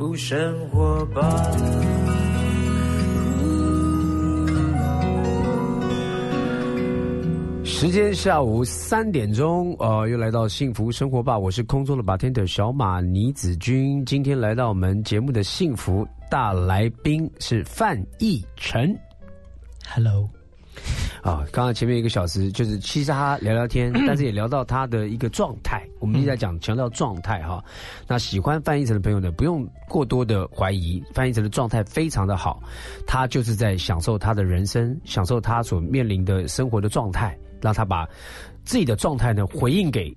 不生活吧。时间下午三点钟，呃，又来到幸福生活吧。我是空中的 bartender 小马倪子君。今天来到我们节目的幸福大来宾是范逸臣。Hello，啊，刚刚前面一个小时就是嘻嘻哈哈聊聊天，但是也聊到他的一个状态。我们一直在讲强调状态哈。那喜欢范逸臣的朋友呢，不用过多的怀疑，范逸臣的状态非常的好，他就是在享受他的人生，享受他所面临的生活的状态，让他把自己的状态呢回应给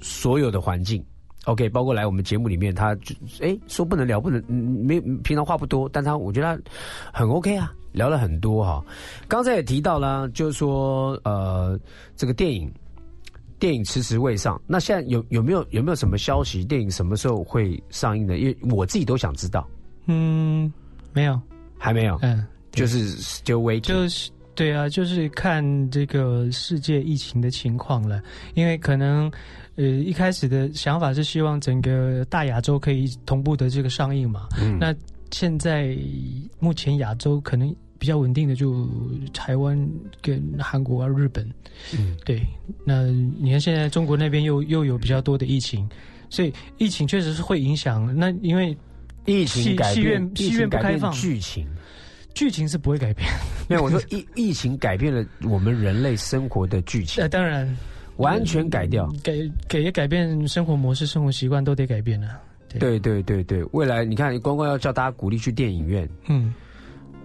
所有的环境。OK，包括来我们节目里面，他就哎说不能聊，不能嗯没平常话不多，但他我觉得他很 OK 啊，聊了很多哈。刚才也提到了，就是说呃这个电影电影迟迟未上，那现在有有没有有没有什么消息？电影什么时候会上映呢？因为我自己都想知道，嗯，没有，还没有，嗯，就是 still waiting。就是对啊，就是看这个世界疫情的情况了，因为可能呃一开始的想法是希望整个大亚洲可以同步的这个上映嘛，嗯那现在目前亚洲可能比较稳定的就台湾跟韩国啊、日本，嗯，对。那你看现在中国那边又又有比较多的疫情，所以疫情确实是会影响。那因为疫情戏戏改变院，戏院不开放剧情。剧情是不会改变。没有，我说疫疫情改变了我们人类生活的剧情呃，，当然完全改掉。改改也改变生活模式、生活习惯都得改变了。对。对对对，未来你看，光光要叫大家鼓励去电影院，嗯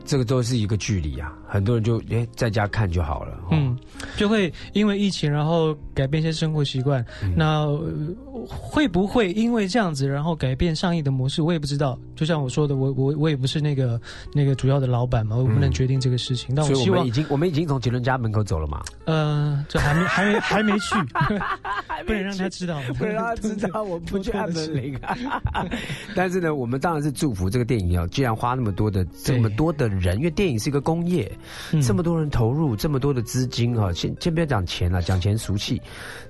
这个都是一个距离啊，很多人就哎在家看就好了。哦、嗯，就会因为疫情，然后改变一些生活习惯。嗯那、呃会不会因为这样子，然后改变上映的模式？我也不知道。就像我说的，我我我也不是那个那个主要的老板嘛，我不能决定这个事情。但我希望我们已，经我们已经从杰伦家门口走了嘛，呃，这还没还没 还没去，不能让他知道，不能让他知道我不去按门铃。但是呢，我们当然是祝福这个电影啊，既然花那么多的这么多的人，因为电影是一个工业，嗯这么多人投入，这么多的资金啊，先先不要讲钱了，讲钱俗气，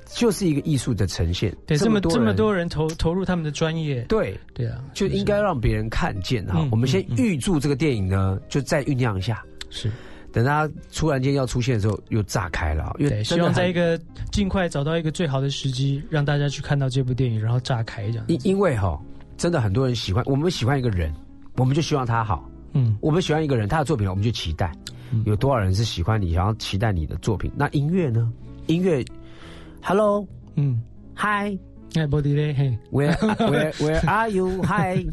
就是一个艺术的呈现。对这么这么多人投投入他们的专业，对。对啊，就应该让别人看见哈。嗯我们先预祝这个电影呢，就再酝酿一下，是等它突然间要出现的时候，又炸开了。因为，希望在一个尽快找到一个最好的时机，让大家去看到这部电影，然后炸开这样。因因为哈，真的很多人喜欢，我们喜欢一个人，我们就希望他好。嗯我们喜欢一个人，他的作品我们就期待。有多少人是喜欢你，想要期待你的作品？那音乐呢？音乐，Hello，嗯，Hi，哎，body 嘞，嘿，Where Where Where are you? Hi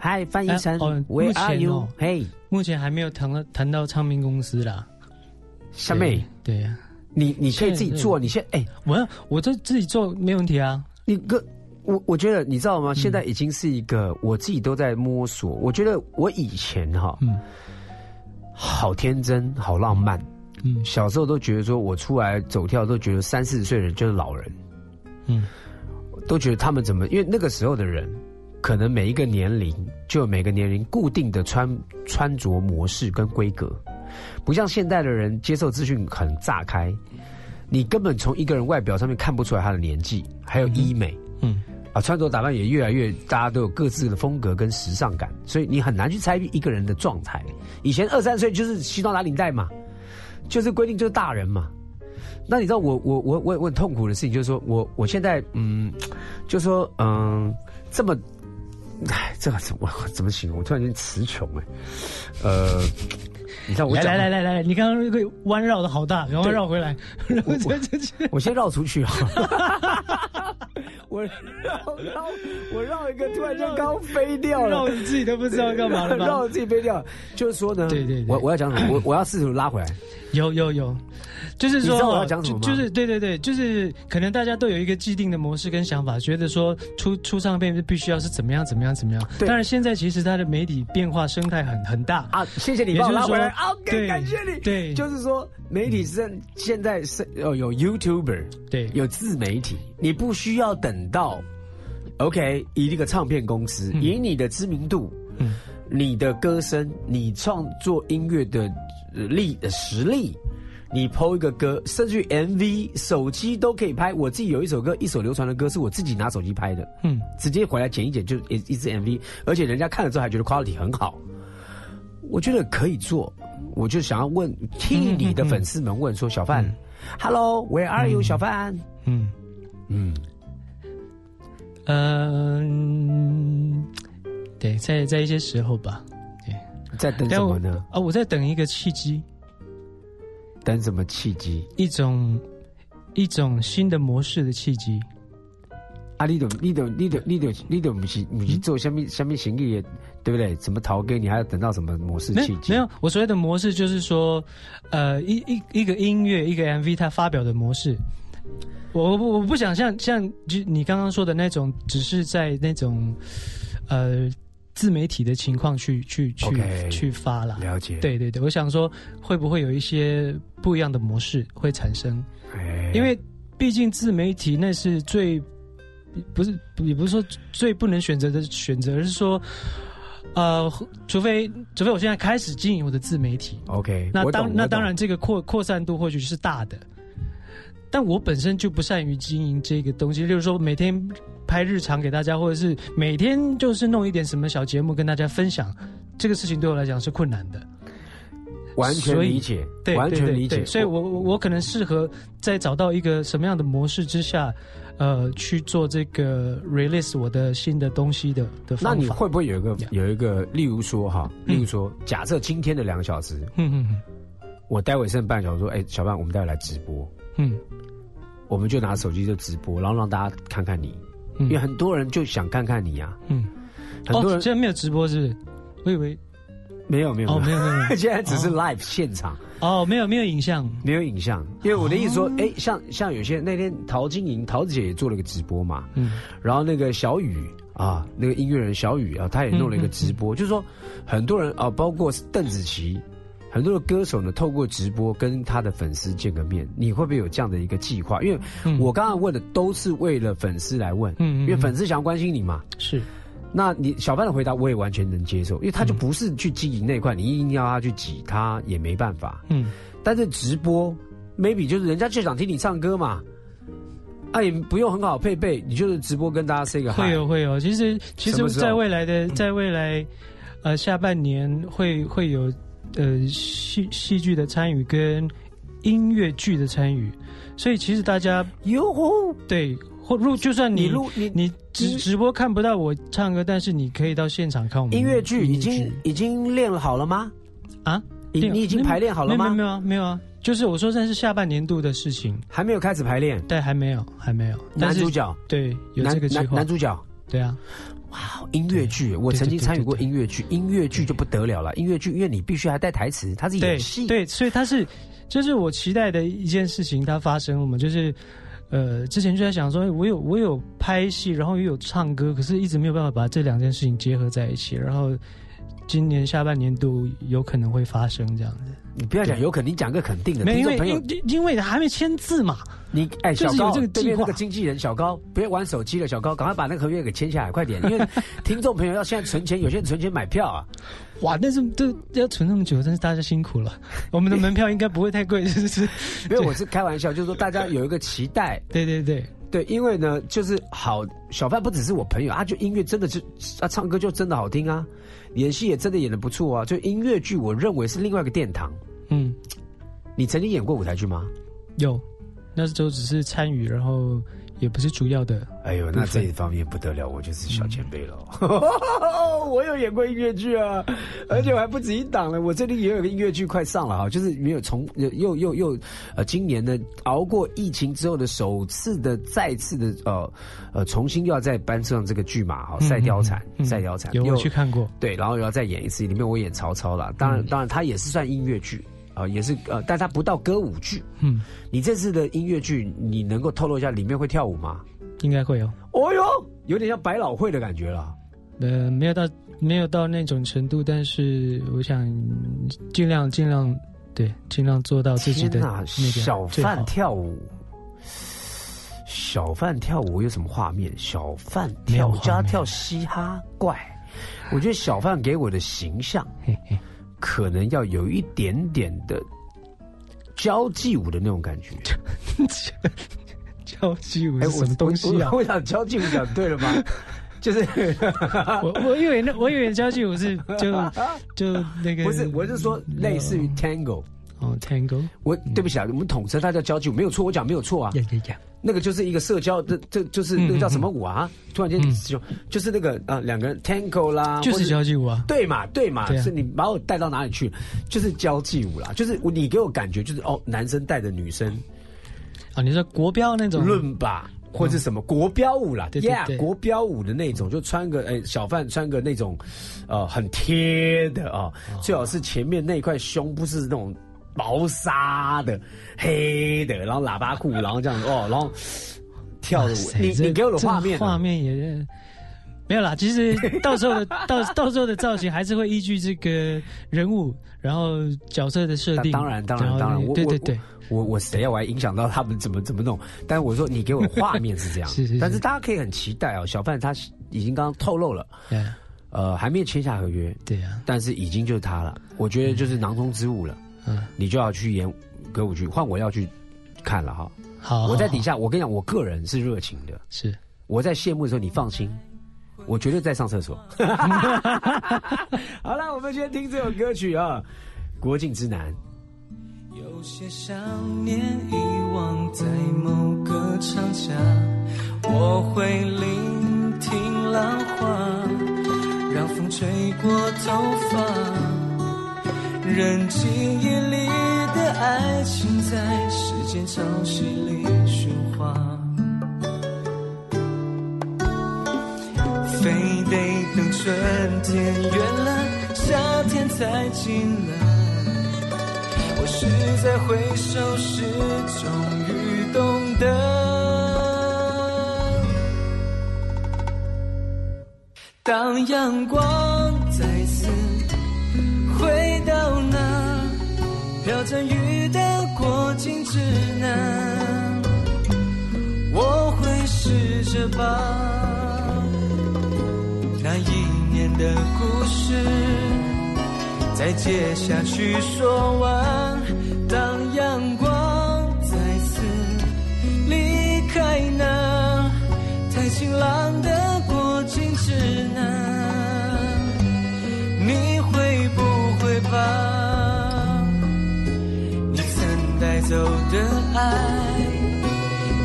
Hi，翻译成 Where are you? 哦 Hey，目前还没有谈到谈到唱片公司啦。小妹，对，呀，你你可以自己做，你先哎，我要我这自己做没问题啊。你个我我觉得你知道嗯吗？现在已经是一个我自己都在摸索。我觉得我以前哈，嗯好天真，好浪漫。嗯小时候都觉得说我出来走跳，都觉得三四十岁的人就是老人，嗯都觉得他们怎么？因为那个时候的人，可能每一个年龄就有每个年龄固定的穿穿着模式跟规格，不像现代的人接受资讯很炸开，你根本从一个人外表上面看不出来他的年纪，还有医美。嗯啊，穿着打扮也越来越，大家都有各自的风格跟时尚感，所以你很难去猜一个人的状态。以前二三岁就是西装打领带嘛，就是规定就是大人嘛。那你知道我我我我我很痛苦的事情就是说我我现在嗯，就说嗯这么，哎，这个怎么怎么形容？我突然间词穷哎，呃，你知道我来来来来来，你刚刚那个弯绕的好大，赶快绕回来。然后这这这，我先绕出去啊！我绕绕我绕一个，突然间刚飞掉了绕，你自己都不知道干嘛了吧？绕我自己飞掉。就是说呢，对对对我我要讲什么？我我要试图拉回来。有有有，就是说就就是对对对，就是可能大家都有一个既定的模式跟想法，觉得说出出唱片必须要是怎么样怎么样怎么样。对当然现在其实它的媒体变化生态很很大。啊，谢谢你帮我拉回来啊！OK，感谢你。对就是说媒体是现在是哦有 YouTuber，对有自媒体，你不需要等到 OK 以一个唱片公司，以你的知名度，嗯你的歌声，你创作音乐的呃力的实力，你 PO 一个歌，甚至于 MV，手机都可以拍。我自己有一首歌，一首流传的歌，是我自己拿手机拍的，嗯，直接回来剪一剪就一一支 MV，而且人家看了之后还觉得 quality 很好。我觉得可以做，我就想要问替你的粉丝们问说，小范、h e l l o w h e r e are you，、小范？嗯嗯，嗯，对，在在一些时候吧，对在等什么呢？啊，我在等一个契机，等什么契机？一种一种新的模式的契机。啊，你懂，你懂，你懂，你懂，你懂，不是不是做下面下面行李，对不对？什么逃给你还要等到什么模式没契机？有没有，我所谓的模式就是说，呃，一一一个音乐一个 MV 它发表的模式，我我不我不想像像就你刚刚说的那种，只是在那种呃自媒体的情况去去去去发了。了解，，对对对，我想说会不会有一些不一样的模式会产生？哎。因为毕竟自媒体那是最不是也不是说最不能选择的选择，而是说，呃，除非除非我现在开始经营我的自媒体，OK，那当那当然这个扩扩散度或许是大的，但我本身就不善于经营这个东西，就是说每天拍日常给大家，或者是每天就是弄一点什么小节目跟大家分享，这个事情对我来讲是困难的。完全理解，对，完全理解。所以我我我可能适合在找到一个什么样的模式之下，呃，去做这个 release 我的新的东西的的方法。那你。会不会有一个有一个，例如说哈，嗯。例如说，假设今天的两个小时，嗯嗯我待会剩半小时，说，哎，小半，我们待会来直播，嗯。我们就拿手机就直播，然后让大家看看你，嗯因为很多人就想看看你啊，嗯，很多人哦，现在没有直播是不是？我以为没有没有。哦，没有没有没有。现在只是哦。live 现场，哦，没有没有影像。没有影像。因为我的意思说哦，哎，像像有些那天陶晶莹桃子姐也做了个直播嘛，嗯。然后那个小雨啊，那个音乐人小雨啊，他也弄了一个直播，就是说很多人啊，包括邓紫棋，很多的歌手呢，透过直播跟他的粉丝见个面，你会不会有这样的一个计划？因为嗯我刚刚问的都是为了粉丝来问，因为粉丝想要关心你嘛。是那你小范的回答我也完全能接受，因为他就不是去经营那一块，你硬要他去挤，他也没办法。嗯但是直播，maybe 就是人家就想听你唱歌嘛，啊也不用很好配备，你就是直播跟大家 say 个 hi。会有会有。其实其实，在未来的在未来呃下半年会会有呃戏戏剧的参与跟音乐剧的参与，所以其实大家哟吼，对或录就算你你录你你直直播看不到我唱歌，但是你可以到现场看我们音乐剧已经已经练好了吗？啊，你你已经排练好了吗？没有没有没有啊没有啊，就是我说这是下半年度的事情，还没有开始排练。但还没有还没有。男主角，对有这个计划男男，主角，对啊，哇，音乐剧，我曾经参与过音乐剧，音乐剧就不得了了。音乐剧，因为你必须还带台词，它是对演戏，对，所以它是就是我期待的一件事情，它发生了嘛，就是。呃，之前就在想说，哎我有我有拍戏，然后又有唱歌，可是一直没有办法把这两件事情结合在一起。然后今年下半年度有可能会发生这样子，你不要讲有可能，你讲个肯定的。没有因因因为还没签字嘛，你哎，小高对面那个经纪人小高，不要玩手机了，小高，赶快把那个合约给签下来，快点，因为听众朋友要现在存钱，有些人存钱买票啊。哇，但是这要存那么久，真是大家辛苦了。我们的门票应该不会太贵，是不是？因为，我是开玩笑，就是说大家有一个期待，对对对，对，因为呢，就是好小范不只是我朋友，他就音乐真的是啊，唱歌就真的好听啊，演戏也真的演的不错啊，就音乐剧，我认为是另外一个殿堂。嗯，你曾经演过舞台剧吗？有，那时候只是参与，然后也不是主要的。哎呦，那这一方面不得了，我就是小前辈了。我有演过音乐剧啊，而且我还不止一档了。我这里也有个音乐剧快上了哈，就是没有从又又又呃，今年呢熬过疫情之后的首次的再次的呃呃重新又要再搬上这个剧码哈，赛貂蝉，嗯赛貂蝉有我去看过。对，然后又要再演一次，里面我演曹操了。当然，嗯当然，它也是算音乐剧啊、也是呃，但它不到歌舞剧。嗯，你这次的音乐剧，你能够透露一下里面会跳舞吗？应该会有。哦哟，有点像百老汇的感觉了。呃，没有到没有到那种程度，但是我想尽量尽量对尽量做到自己的那个小贩跳舞，小贩跳舞有什么画面？小贩跳没有画面加跳嘻哈怪，我觉得小贩给我的形象嘿嘿可能要有一点点的交际舞的那种感觉。交际舞是什么东西啊？我想交际舞讲对了吗？就是我我以为那我以为交际舞是就就那个不是，我是说类似于 tango 哦 tango。我对不起啊，我们统称它叫交际舞，没有错，我讲没有错啊。那个就是一个社交这，这就是那个叫什么舞啊？突然间就就是那个啊，两个人 tango 啦，就是交际舞啊。对嘛对嘛，是你把我带到哪里去？就是交际舞啦，就是你给我感觉就是哦，男生带着女生啊，你说国标那种论吧。或者什么国标舞啦，Yeah，国标舞的那种，就穿个哎小贩穿个那种，呃，很贴的啊，最好是前面那块胸不是那种薄纱的黑的，然后喇叭裤，然后这样子哦，然后跳的舞，你你给我的画面，画面也没有啦。其实到时候的 到到时候的造型还是会依据这个人物，然后角色的设定。当然当然当然，对对对。我我谁要我还影响到他们怎么怎么弄？但是我说你给我画面是这样，是是。但是大家可以很期待哦，小范他已经刚刚透露了，呃，还没有签下合约，对呀，但是已经就是他了。我觉得就是囊中之物了，嗯，你就要去演歌舞剧，换我要去看了哈。好，我在底下，我跟你讲，我个人是热情的，是。我在谢幕的时候，你放心，我绝对在上厕所。好了，我们先听这首歌曲啊，《国境之南》。有些想念遗忘在某个长假，我会聆听浪花，让风吹过头发，任记忆里的爱情在时间潮汐里喧哗，非得等春天远了，夏天才近了。是在回首时，终于懂得。当阳光再次回到那飘着雨的过境之南，我会试着把那一年的故事。再接下去说完，当阳光再次离开那太晴朗的走的爱，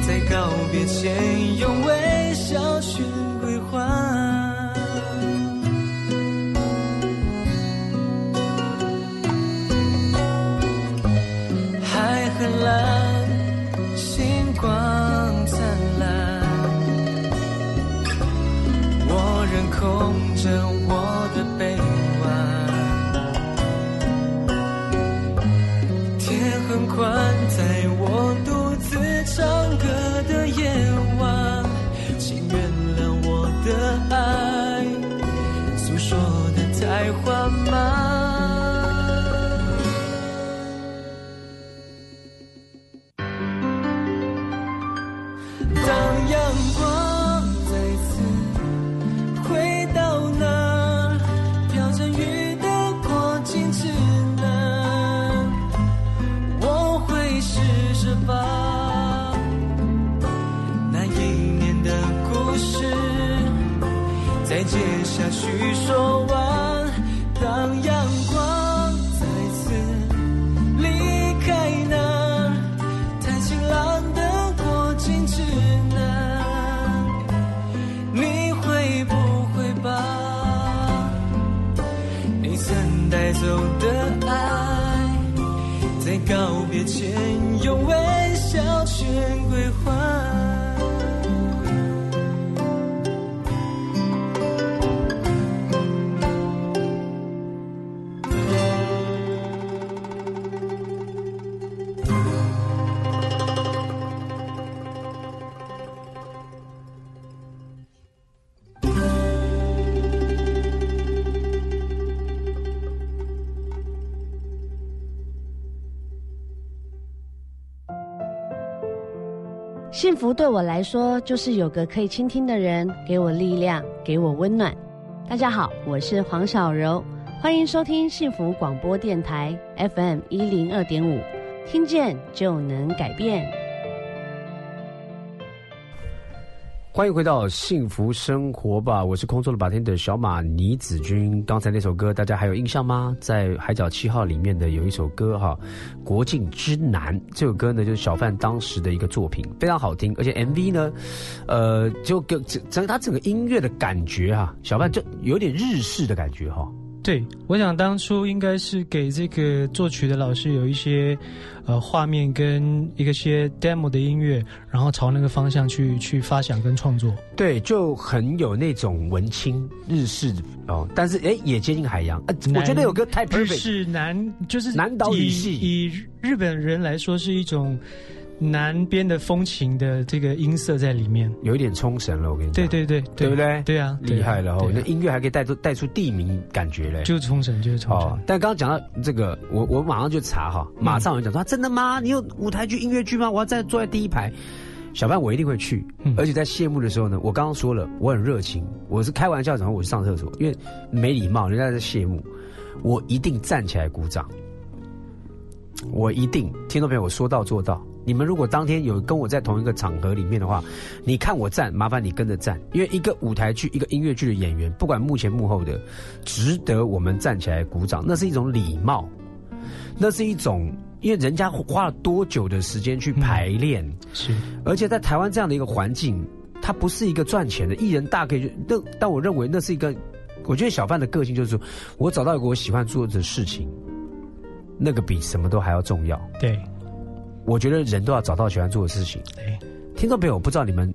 在告别前用微笑去归还？so 幸福对我来说，就是有个可以倾听的人，给我力量，给我温暖。大家好，我是黄小柔，欢迎收听幸福广播电台 FM 一零二点五。听见就能改变。欢迎回到幸福生活吧！我是空中的白天的小马倪子君。刚才那首歌大家还有印象吗？在《海角七号》里面的有一首歌哈，《国境之南》这首歌呢，就是小范当时的一个作品，非常好听，而且 MV 呢，呃，就整整他整个音乐的感觉哈，小范就有点日式的感觉哈。对，我想当初应该是给这个作曲的老师有一些，呃，画面跟一个些 demo 的音乐，然后朝那个方向去去发想跟创作。对，就很有那种文青日式哦，但是哎，也接近海洋。呃，我觉得有个太 perfect，是南就是南岛语系，以日本人来说是一种。南边的风情的这个音色在里面，有一点冲绳了，我跟你讲。对对对，对不对？对啊，厉害了哦！那音乐还可以带出带出地名感觉嘞，就是冲绳，就是冲绳。但刚刚讲到这个，我我马上就查哈，马上有人讲说，真的吗？你有舞台剧、音乐剧吗？我要在坐在第一排，小范我一定会去。而且在谢幕的时候呢，我刚刚说了，我很热情，我是开玩笑，然后我去上厕所，因为没礼貌，人家在谢幕，我一定站起来鼓掌。我一定，听众朋友，我说到做到。你们如果当天有跟我在同一个场合里面的话，你看我站，麻烦你跟着站，因为一个舞台剧、一个音乐剧的演员，不管幕前幕后的，值得我们站起来鼓掌，那是一种礼貌，那是一种，因为人家花了多久的时间去排练，是，而且在台湾这样的一个环境，它不是一个赚钱的艺人大可以，那但我认为那是一个，我觉得小范的个性就是说，我找到一个我喜欢做的事情，那个比什么都还要重要，对。我觉得人都要找到喜欢做的事情。听众朋友，不知道你们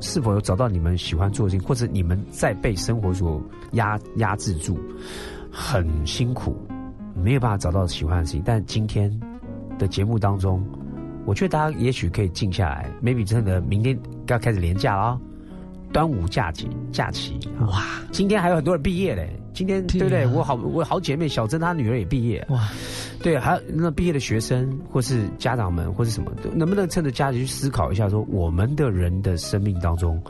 是否有找到你们喜欢做的事情，或者你们在被生活所压压制住，很辛苦，没有办法找到喜欢的事情。但今天的节目当中，我觉得大家也许可以静下来，maybe 真的明天要开始连假了。端午假期假期哇！今天还有很多人毕业嘞，今天对不对？我好我好姐妹小珍她女儿也毕业哇！对，还有那毕业的学生或是家长们或是什么，能不能趁着假期去思考一下，说我们的人的生命当中，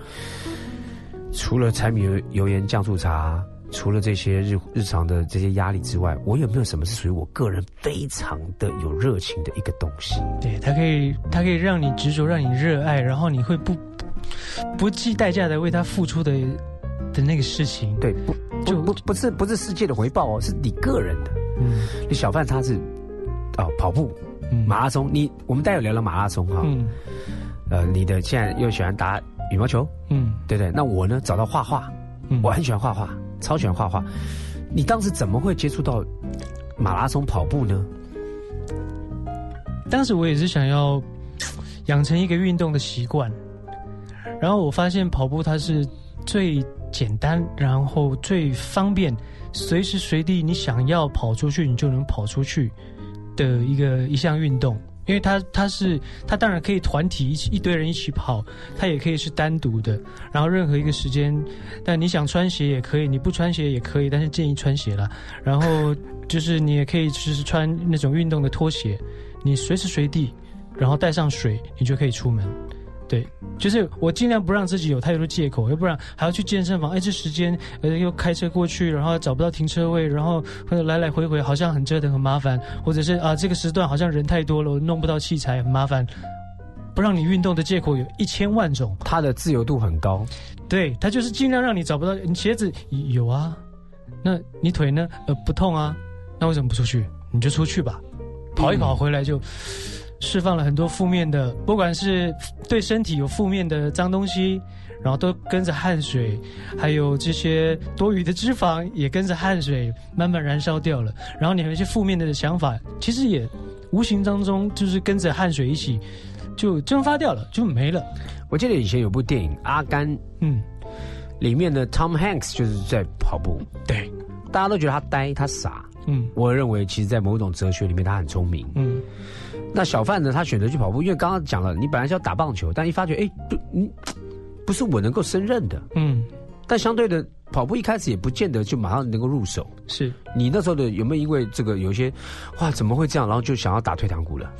除了柴米油盐酱醋茶，除了这些日日常的这些压力之外，我有没有什么是属于我个人非常的有热情的一个东西？对，它可以它可以让你执着，让你热爱，然后你会不。不计代价的为他付出的的那个事情，对，不就不不是不是世界的回报哦，是你个人的。嗯，你小范他是哦跑步，马拉松。你我们待会聊聊马拉松哈。嗯，呃，你的现在又喜欢打羽毛球，嗯，对对。那我呢，找到画画，我很喜欢画画，超喜欢画画。你当时怎么会接触到马拉松跑步呢？当时我也是想要养成一个运动的习惯。然后我发现跑步它是最简单，然后最方便，随时随地你想要跑出去，你就能跑出去的一个一项运动。因为它它是它当然可以团体一起一堆人一起跑，它也可以是单独的。然后任何一个时间，但你想穿鞋也可以，你不穿鞋也可以，但是建议穿鞋了。然后就是你也可以就是穿那种运动的拖鞋，你随时随地，然后带上水，你就可以出门。对，就是我尽量不让自己有太多的借口，要不然还要去健身房。哎，这时间呃又开车过去，然后找不到停车位，然后或者来来回回好像很折腾，很麻烦。或者是啊，这个时段好像人太多了，我弄不到器材，很麻烦。不让你运动的借口有一千万种，它的自由度很高。对，它就是尽量让你找不到。你鞋子有啊，那你腿呢？呃，不痛啊，那为什么不出去？你就出去吧，跑一跑回来就。释放了很多负面的，不管是对身体有负面的脏东西，然后都跟着汗水，还有这些多余的脂肪也跟着汗水慢慢燃烧掉了。然后你有一些负面的想法，其实也无形当中就是跟着汗水一起就蒸发掉了，就没了。我记得以前有部电影《阿甘》，嗯，里面的 Tom Hanks 就是在跑步，对，大家都觉得他呆，他傻，嗯，我认为其实在某种哲学里面他很聪明，嗯。那小范呢？他选择去跑步，因为刚刚讲了，你本来是要打棒球，但一发觉，哎，不，你不是我能够胜任的。嗯。但相对的，跑步一开始也不见得就马上能够入手。是。你那时候的有没有因为这个有一些，哇，怎么会这样？然后就想要打退堂鼓了？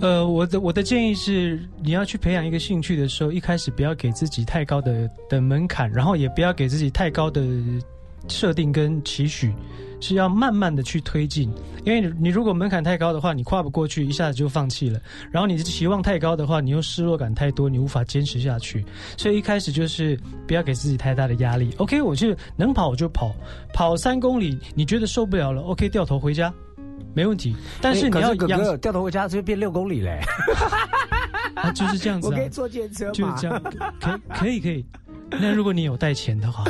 呃，我的我的建议是，你要去培养一个兴趣的时候，一开始不要给自己太高的的门槛，然后也不要给自己太高的设定跟期许。是要慢慢的去推进，因为你你如果门槛太高的话，你跨不过去，一下子就放弃了。然后你的期望太高的话，你又失落感太多，你无法坚持下去。所以一开始就是不要给自己太大的压力。OK，我就能跑我就跑，跑三公里你觉得受不了了，OK，掉头回家，没问题。但是你要养哥哥掉头回家，就变六公里嘞。啊，就是这样子、啊，我可以坐电车嘛？就是这样，可可以可以。那如果你有带钱的话，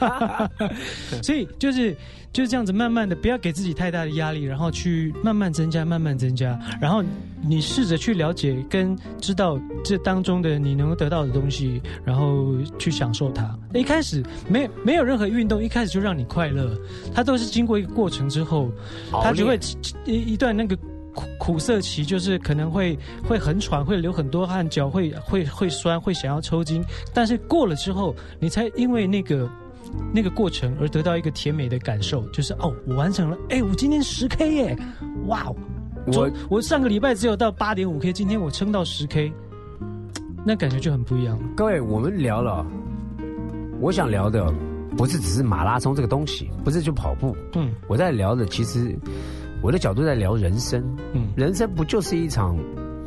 所以就是就是这样子，慢慢的不要给自己太大的压力，然后去慢慢增加，慢慢增加，然后你试着去了解跟知道这当中的你能够得到的东西，然后去享受它。一开始没没有任何运动，一开始就让你快乐，它都是经过一个过程之后，它就会一一段那个。苦苦涩期就是可能会会很喘，会流很多汗，脚会会会酸，会想要抽筋。但是过了之后，你才因为那个那个过程而得到一个甜美的感受，就是哦，我完成了，哎，我今天十 K 耶，哇哦！我我上个礼拜只有到八点五 K，今天我撑到十 K，那感觉就很不一样。各位，我们聊了，我想聊的不是只是马拉松这个东西，不是就跑步，嗯，我在聊的其实。我的角度在聊人生，嗯，人生不就是一场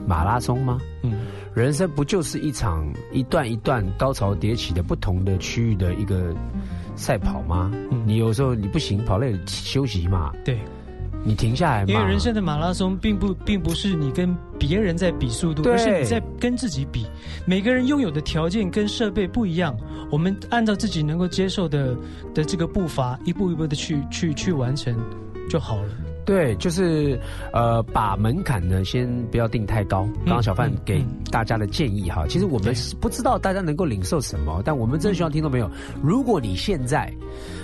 马拉松吗？嗯，人生不就是一场一段一段高潮迭起的不同的区域的一个赛跑吗？嗯，你有时候你不行，跑累了休息嘛。对，你停下来。因为人生的马拉松并不并不是你跟别人在比速度，而是你在跟自己比。每个人拥有的条件跟设备不一样，我们按照自己能够接受的的这个步伐，一步一步的去去去完成就好了。对，就是呃，把门槛呢先不要定太高。刚刚小范给大家的建议哈，其实我们不知道大家能够领受什么，但我们真希望听到没有，如果你现在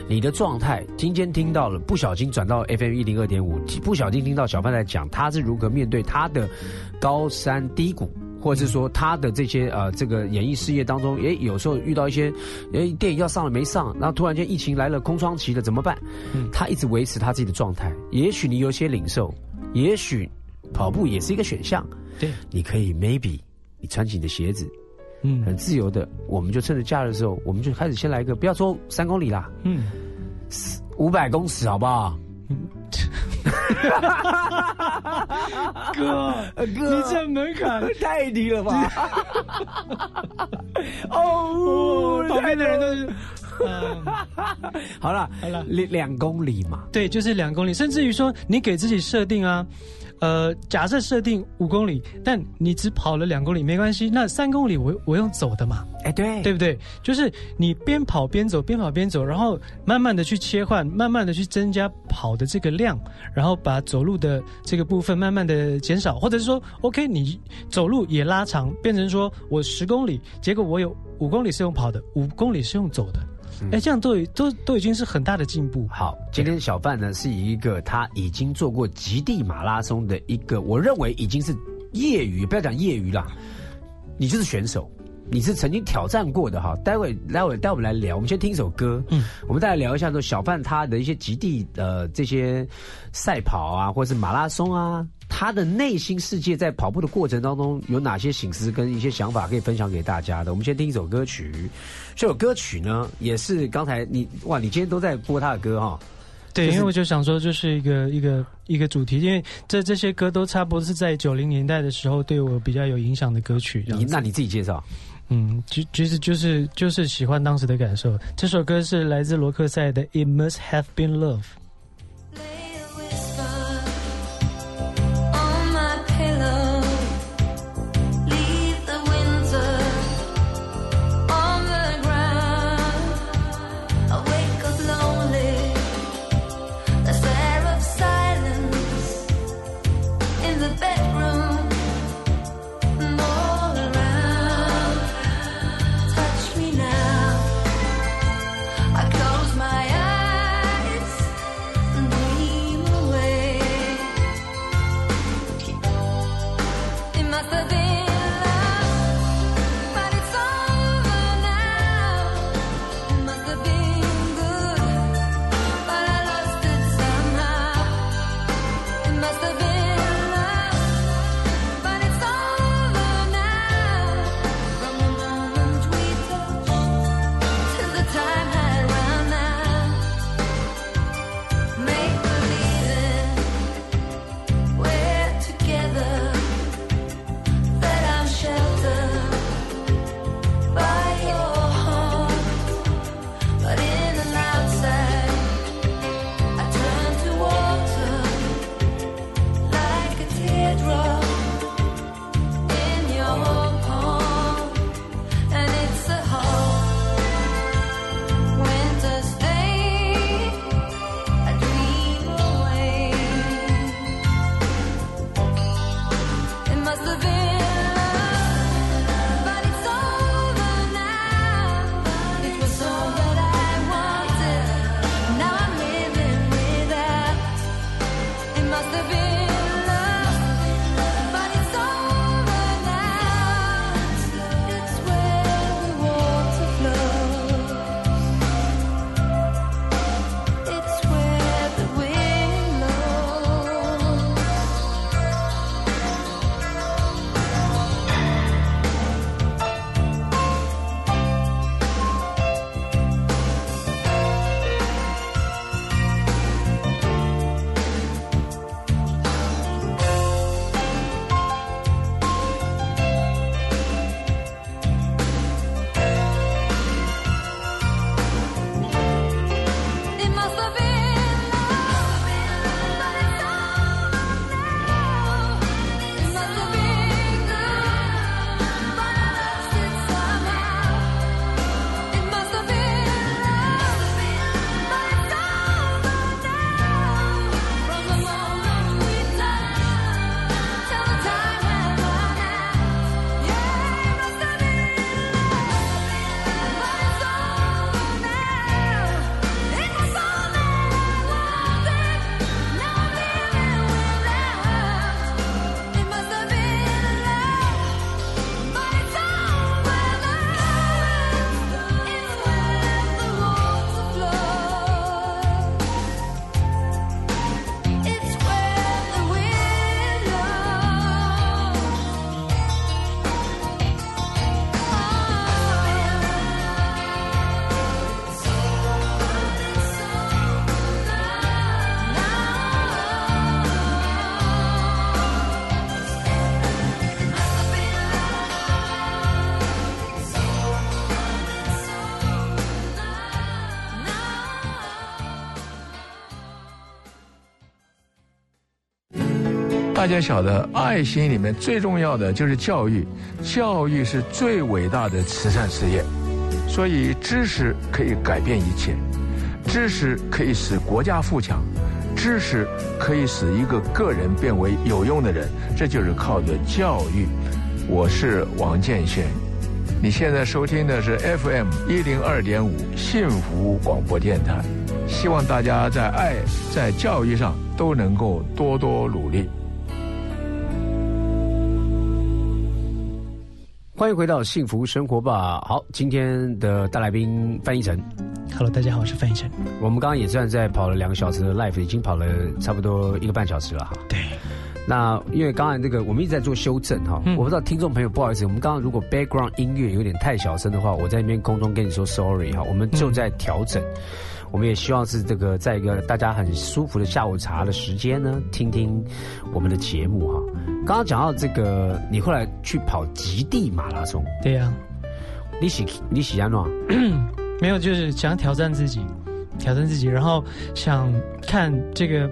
你的状态今天听到了，不小心转到 FM 一零二点五，不小心听到小范在讲他是如何面对他的高山低谷。或者是说他的这些呃这个演艺事业当中，诶有时候遇到一些，诶电影要上了没上，然后突然间疫情来了空窗期了怎么办？嗯，他一直维持他自己的状态。也许你有些领受，也许跑步也是一个选项。对，你可以 maybe 你穿起你的鞋子，嗯，很自由的，我们就趁着假日的时候，我们就开始先来一个，不要说三公里啦，嗯，五百公尺好不好？哥，哥，你这门槛 太低了吧？哦，旁边的人都是，好了，好了，两两公里嘛，对，就是两公里，甚至于说，你给自己设定啊。呃，假设设定五公里，但你只跑了两公里没关系，那三公里我我用走的嘛？哎，对，对不对？就是你边跑边走，边跑边走，然后慢慢的去切换，慢慢的去增加跑的这个量，然后把走路的这个部分慢慢的减少，或者是说，OK，你走路也拉长，变成说我十公里，结果我有五公里是用跑的，五公里是用走的。哎，这样都都都已经是很大的进步。好，今天小范呢是以一个他已经做过极地马拉松的一个，我认为已经是业余，不要讲业余啦，你就是选手，你是曾经挑战过的哈。待会待会待会来聊，我们先听一首歌，嗯，我们再来聊一下说小范他的一些极地呃这些赛跑啊，或者是马拉松啊。他的内心世界在跑步的过程当中有哪些醒思跟一些想法可以分享给大家的？我们先听一首歌曲，这首歌曲呢也是刚才你哇，你今天都在播他的歌哈？对，因为我就想说，就是一个一个一个主题，因为这这些歌都差不多是在九零年代的时候对我比较有影响的歌曲。你那你自己介绍？嗯，其其实就是就是喜欢当时的感受。这首歌是来自罗克赛的《It Must Have Been Love》。大家晓得，爱心里面最重要的就是教育，教育是最伟大的慈善事业。所以，知识可以改变一切，知识可以使国家富强，知识可以使一个个人变为有用的人。这就是靠着教育。我是王建轩，你现在收听的是 FM 一零二点五幸福广播电台。希望大家在爱、在教育上都能够多多努力。欢迎回到幸福生活吧。好，今天的大来宾范逸臣。Hello，大家好，我是范逸臣。我们刚刚也算在跑了两个小时的 live，已经跑了差不多一个半小时了哈。对，那因为刚才那个我们一直在做修正哈，嗯我不知道听众朋友不好意思，我们刚刚如果 background 音乐有点太小声的话，我在那边空中跟你说 sorry 哈，我们就在调整。我们也希望是这个在一个大家很舒服的下午茶的时间呢，听听我们的节目哈。刚刚讲到这个，你后来去跑极地马拉松，对呀、你喜你喜安诺，没有，就是想挑战自己，挑战自己，然后想看这个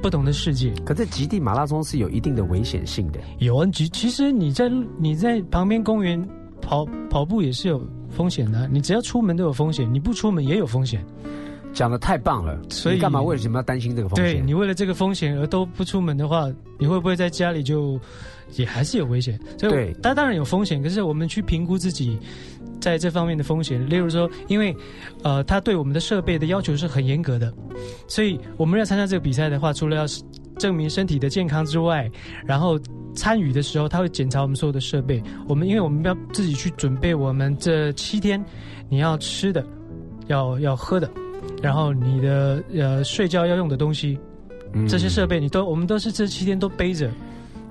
不同的世界。可是极地马拉松是有一定的危险性的。有啊，其其实你在你在旁边公园跑跑步也是有风险的，你只要出门都有风险，你不出门也有风险。讲的太棒了，所以干嘛为什么要担心这个风险对险？你为了这个风险而都不出门的话，你会不会在家里就也还是有危险？所以对它当然有风险，可是我们去评估自己在这方面的风险。例如说，因为呃，他对我们的设备的要求是很严格的，所以我们要参加这个比赛的话，除了要证明身体的健康之外，然后参与的时候，他会检查我们所有的设备。我们因为我们要自己去准备我们这七天你要吃的，要要喝的。然后你的呃睡觉要用的东西，嗯这些设备你都我们都是这七天都背着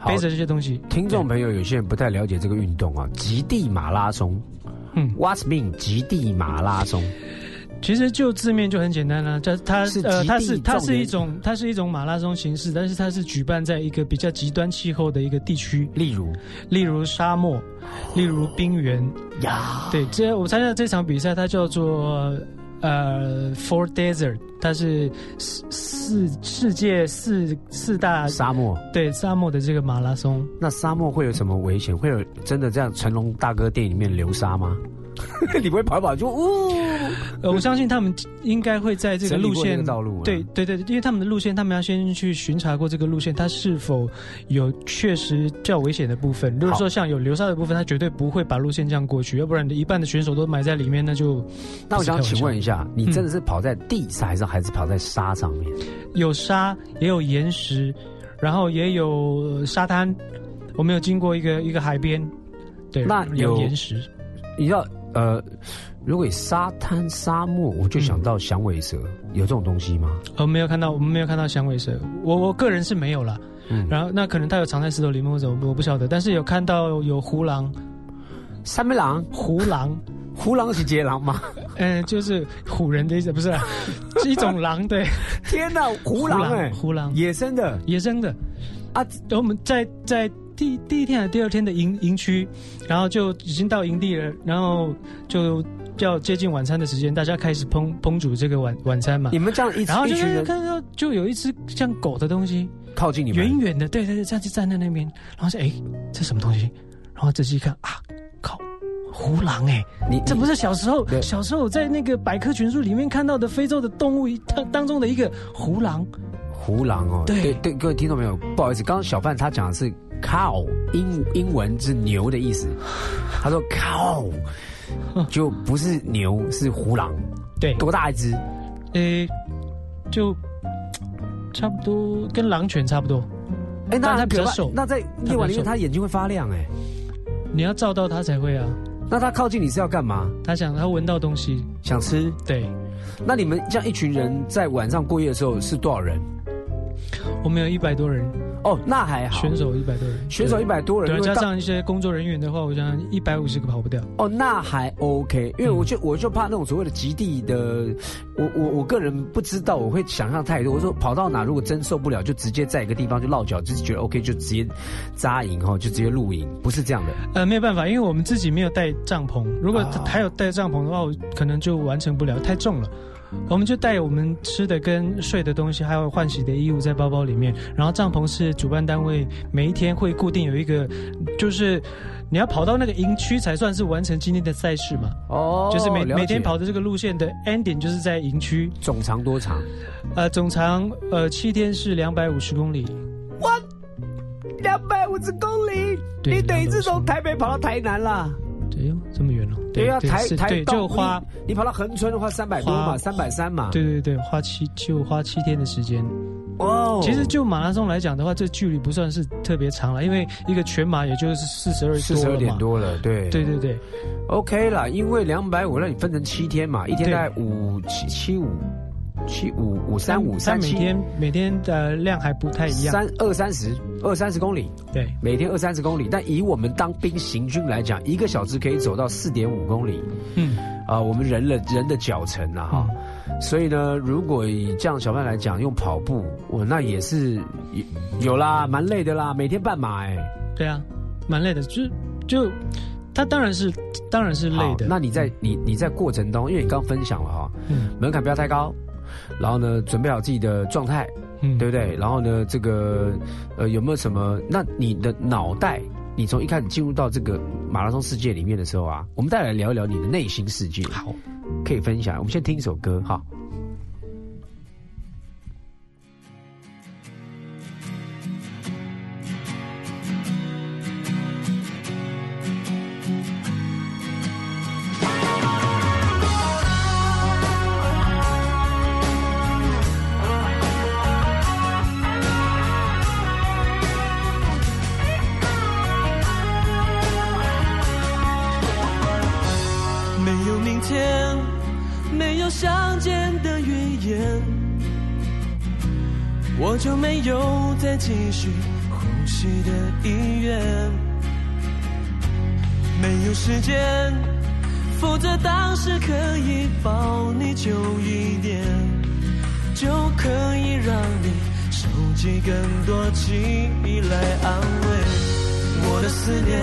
背着这些东西。听众朋友有些人不太了解这个运动啊，极地马拉松。嗯，What's mean 极地马拉松？其实就字面就很简单啦、这它是呃它是它是一种它是一种马拉松形式，但是它是举办在一个比较极端气候的一个地区，例如例如沙漠，例如冰原。呀，对，这我参加这场比赛，它叫做呃 Four Desert，它是世世世界四四大沙漠。对沙漠的这个马拉松。那沙漠会有什么危险？会有真的这样成龙大哥电影里面流沙吗？你不会跑一跑就 呜？呃，我相信他们应该会在这个路线个道路啊对对对，因为他们的路线，他们要先去巡查过这个路线，它是否有确实较危险的部分。如果说像有流沙的部分，他绝对不会把路线这样过去，要不然一半的选手都埋在里面，那就那我想请问一下，你嗯真的是跑在地上，还是还是跑在沙上面？有沙，也有岩石，然后也有呃沙滩。我们有经过一个一个海边，对，有岩石。你知道，呃，如果以沙滩、沙漠，我就想到响尾蛇，有这种东西吗？呃，没有看到，我们没有看到响尾蛇，我我个人是没有了。嗯，然后那可能它有藏在石头里面或者我我不晓得，但是有看到有胡狼，三杯狼，胡狼，胡狼是杰狼吗？嗯、就是唬人的意思，不是、啊，是一种狼，对，天哪，胡狼哎、胡狼，野生的野生的啊！我们在在第第一天还是第二天的营营区，然后就已经到营地了，然后就要接近晚餐的时间，大家开始烹烹煮这个晚晚餐嘛你。们这样一然后就看到就有一只像狗的东西，靠近你们，远远的，对对对，这样就站在那边，然后说：“哎，这什么东西？”然后仔细一看啊，靠，胡狼哎、你这不是小时候小时候在那个百科全书里面看到的非洲的动物当当中的一个胡狼。胡狼哦，对对对，各位听到没有，不好意思，刚刚小范他讲的是 cow，英英文是牛的意思，他说 cow 就不是牛，是胡狼，对，多大一只？诶，就差不多跟狼犬差不多。哎，那但它很可怕比较瘦那在夜晚里面，他眼睛会发亮哎，你要照到它才会啊。那他靠近你是要干嘛？它想它闻到东西，想吃？对那你们这样一群人在晚上过夜的时候是多少人？我们有一百多人，哦，那还好，选手一百多人，选手一百多人，对，加上一些工作人员的话，我想一百五十个跑不掉。哦，那还 OK，因为我就、我就怕那种所谓的极地的，我我我个人不知道，我会想象太多。我说跑到哪，如果真受不了，就直接在一个地方就落脚，就是觉得 OK 就直接扎营哈，就直接露营，不是这样的。呃，没有办法，因为我们自己没有带帐篷。如果哦还有带帐篷的话，我可能就完成不了，太重了。我们就带我们吃的跟睡的东西，还有换洗的衣物在包包里面。然后帐篷是主办单位每一天会固定有一个，就是你要跑到那个营区才算是完成今天的赛事嘛。哦，就是每每天跑的这个路线的 ending 就是在营区，总长多长？呃，总长呃七天是两百五十公里。两百五十公里，你等于是从台北跑到台南啦。对哟，这么远哦。对啊，台，台就花你你跑到横村的话，三百多嘛，三百三嘛。对对对，花七就花七天的时间。哦，其实就马拉松来讲的话，这距离不算是特别长了，因为一个全马也就是四十二四十二点多了，对对对对，，OK 啦，因为两百五，让你分成七天嘛，一天对大概五七七五七五五三五三七。每天每天的量还不太一样。三二三十二三十公里，对，每天二三十公里，但以我们当兵行军来讲，一个小时可以走到四点五公里。嗯，啊、我们人的人的脚程啊哈。所以呢，如果以这样小范来讲，用跑步，我那也是有有啦，蛮累的啦，每天半马哎、对啊，蛮累的，就就他当然是当然是累的。那你在你你在过程当中，因为你刚分享了哈，嗯。门槛不要太高，然后呢，准备好自己的状态，嗯对不对？然后呢，这个呃有没有什么？那你的脑袋，你从一开始进入到这个马拉松世界里面的时候啊，我们再来聊一聊你的内心世界。好，可以分享。我们先听一首歌哈。没再继续呼吸的意愿。没有时间，否则当时可以抱你久一点，就可以让你收集更多记忆来安慰我的思念。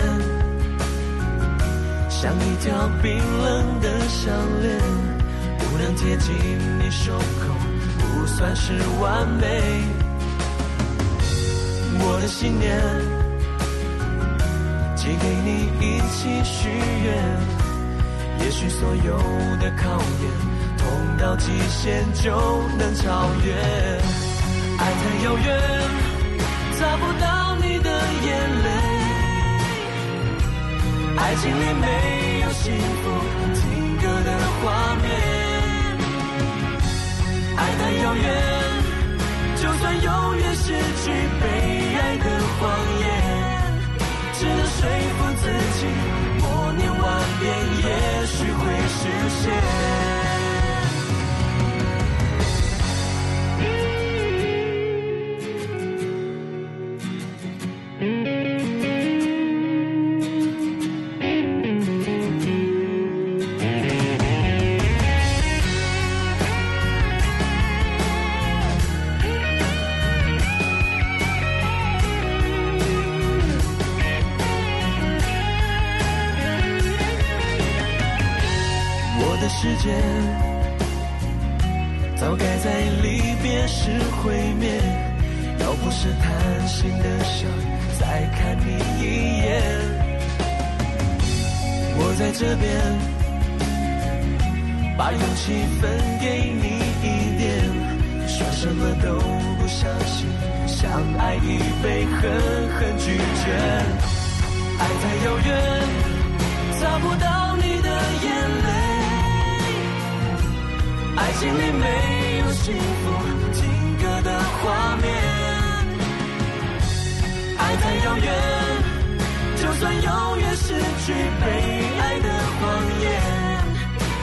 像一条冰冷的项链，不能贴近你胸口，不算是完美。我的信念，寄给你一起许愿。也许所有的考验，痛到极限就能超越。爱太遥远，找不到你的眼泪。爱情里没有幸福听歌的画面，爱太遥远，就算永远失去被爱的谎言，只能说服自己，默念万遍，也许会实现。爱情里没有幸福听歌的画面，爱太遥远，就算永远失去被爱的谎言，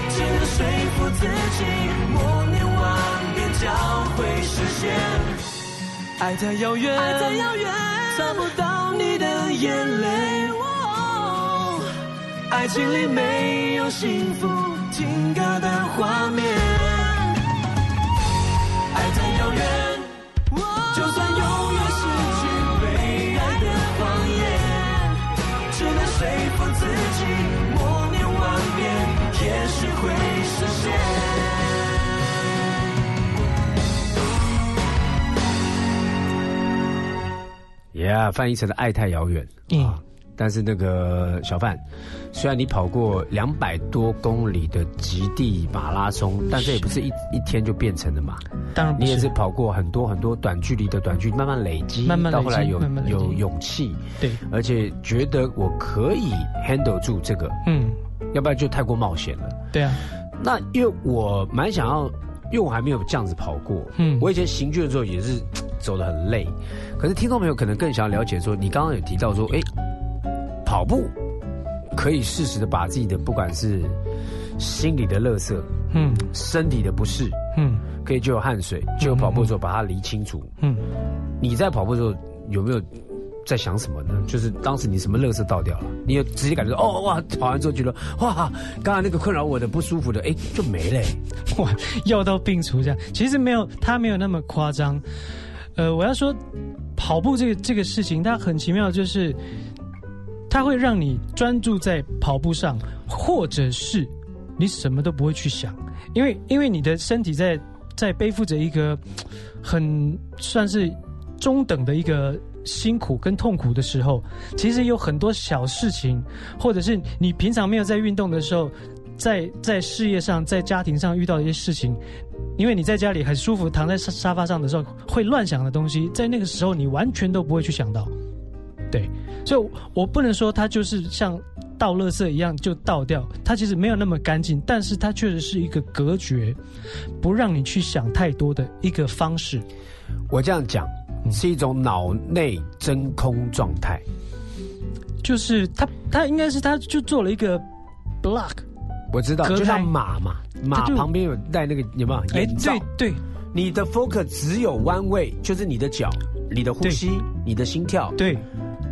只能说服自己，默念万遍将会实现。爱太遥远，爱太遥远，找不到你的眼泪。哦爱情里没有幸福听歌的画面，太遥远，就算永远失去被爱的谎言，只能说服自己，默念万遍，天使会实现。Yeah，翻译成的爱太遥远。嗯。但是那个小范，虽然你跑过两百多公里的极地马拉松，但这也不是一一天就变成的嘛。当然你也是跑过很多很多短距离的短距离，慢慢累积，慢慢到后来有慢慢有勇气，对，而且觉得我可以 handle 住这个，嗯，要不然就太过冒险了。对啊，那因为我蛮想要，因为我还没有这样子跑过。嗯。我以前行军的时候也是走得很累，可是听众朋友可能更想要了解说，你刚刚有提到说，哎，跑步可以适时的把自己的不管是心理的垃圾、嗯。身体的不适，嗯。可以就有汗水，就有跑步的时候把它理清楚。嗯，你在跑步的时候有没有在想什么呢？就是当时你什么垃圾倒掉了，你有直接感觉到哦哇，跑完之后觉得哇，刚才那个困扰我的不舒服的，哎，就没了、哇，药到病除这样，其实没有，他没有那么夸张。呃，我要说，跑步这个这个事情，它很奇妙，就是它会让你专注在跑步上，或者是你什么都不会去想，因为因为你的身体在在背负着一个很算是中等的一个辛苦跟痛苦的时候，其实有很多小事情，或者是你平常没有在运动的时候，在在事业上、在家庭上遇到一些事情，因为你在家里很舒服，躺在沙沙发上的时候会乱想的东西，在那个时候你完全都不会去想到。对，所以我不能说它就是像倒垃圾一样就倒掉，它其实没有那么干净，但是它确实是一个隔绝，不让你去想太多的一个方式。我这样讲是一种脑内真空状态。就是他他应该是他就做了一个 block，我知道，就像马嘛，马旁边有戴那个有没有哎，眼罩对？对你的 focus 只有弯位，就是你的脚、你的呼吸、你的心跳，对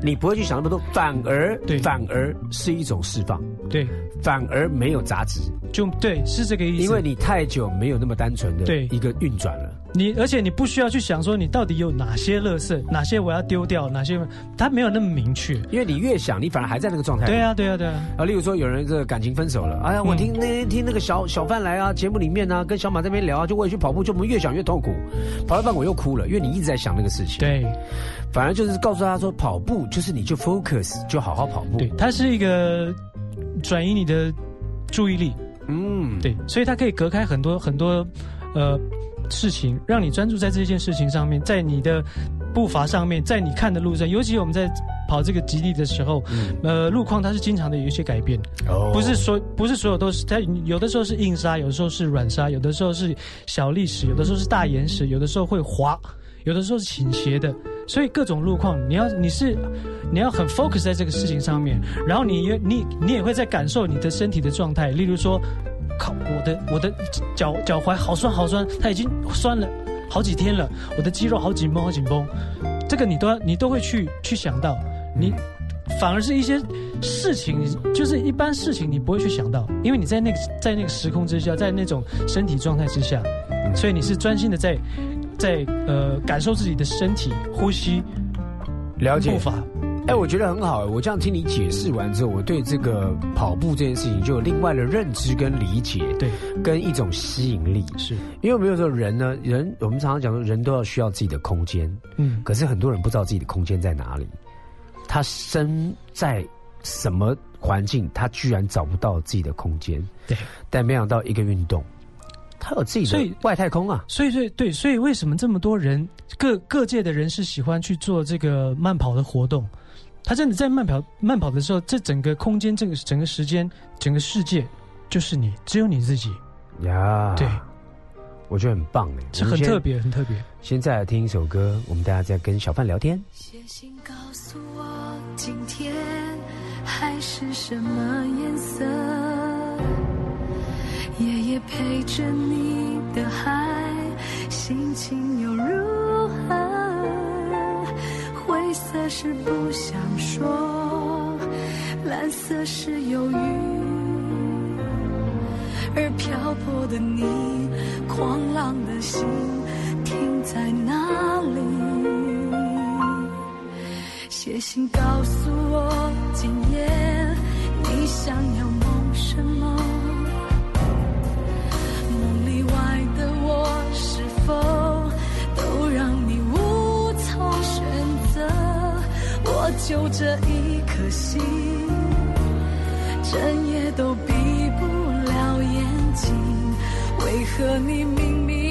你不会去想那么多，反而对。反而是一种释放，对，反而没有杂质，就对，是这个意思。因为你太久没有那么单纯的对。一个运转了。你而且你不需要去想说你到底有哪些垃圾，哪些我要丢掉，哪些它没有那么明确。因为你越想，你反而还在那个状态。对。啊，对啊，对啊，啊，例如说有人这个感情分手了，哎呀，我嗯听那天听那个小小范来啊，节目里面呢、跟小马这边聊啊，就我也去跑步，就我们越想越痛苦，跑到半我又哭了，因为你一直在想那个事情。，对反而就是告诉他说，跑步就是你就 focus，就好好跑步。对，它是一个转移你的注意力，嗯，对，所以它可以隔开很多很多呃事情，让你专注在这件事情上面，在你的步伐上面，在你看的路上，尤其我们在跑这个极地的时候，呃，路况它是经常的有一些改变，哦。不是所不是所有都是它有的时候是硬沙，有的时候是软沙，有的时候是小砾石，有的时候是大岩石，有的时候会滑，有的时候是倾斜的，所以各种路况你要你是你要很 focus 在这个事情上面，然后你也你你也会在感受你的身体的状态，例如说，靠我的我的脚脚踝好酸好酸，它已经酸了好几天了，我的肌肉好紧绷好紧绷，这个你都要你都会去去想到你。反而是一些事情，就是一般事情你不会去想到，因为你在那个在那个时空之下，在那种身体状态之下，所以你是专心的在在呃感受自己的身体呼吸了解步。伐。哎，我觉得很好。我这样听你解释完之后，我对这个跑步这件事情就有另外的认知跟理解，对，跟一种吸引力。是，因为我们有时候人呢，人我们常常讲说，人都要需要自己的空间，嗯，可是很多人不知道自己的空间在哪里，他身在什么环境，他居然找不到自己的空间。对，但没想到一个运动，他有自己所以的外太空啊。所以所以对，所以为什么这么多人各各界的人士喜欢去做这个慢跑的活动？他真的在慢跑慢跑的时候，这整个空间、这个整个时间、整个世界，就是你，只有你自己，呀，对，我觉得很棒哎，很特别，很特别。现在来听一首歌，我们大家在跟小范聊天。写信告诉我，今天海是什么颜色？夜夜陪着你的海，心情又如何？灰色是不想说，蓝色是忧郁，而漂泊的你，狂浪的心停在哪里？写信告诉我，今夜你想要梦什么？就这一颗心，整夜都闭不了眼睛。为何你明明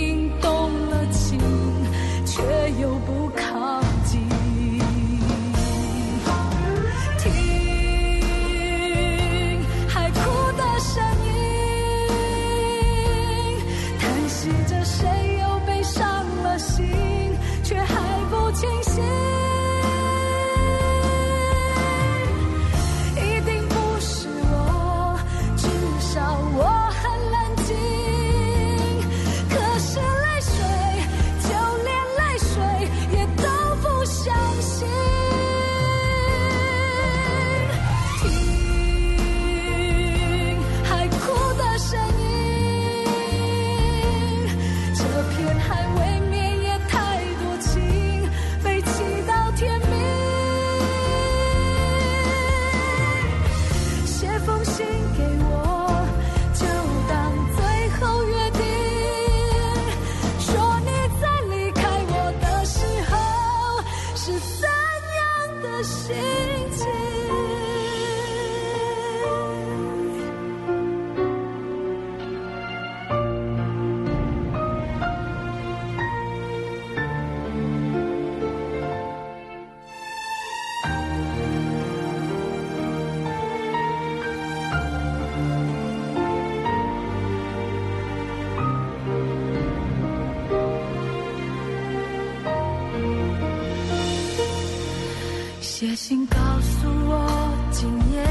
写信告诉我，今夜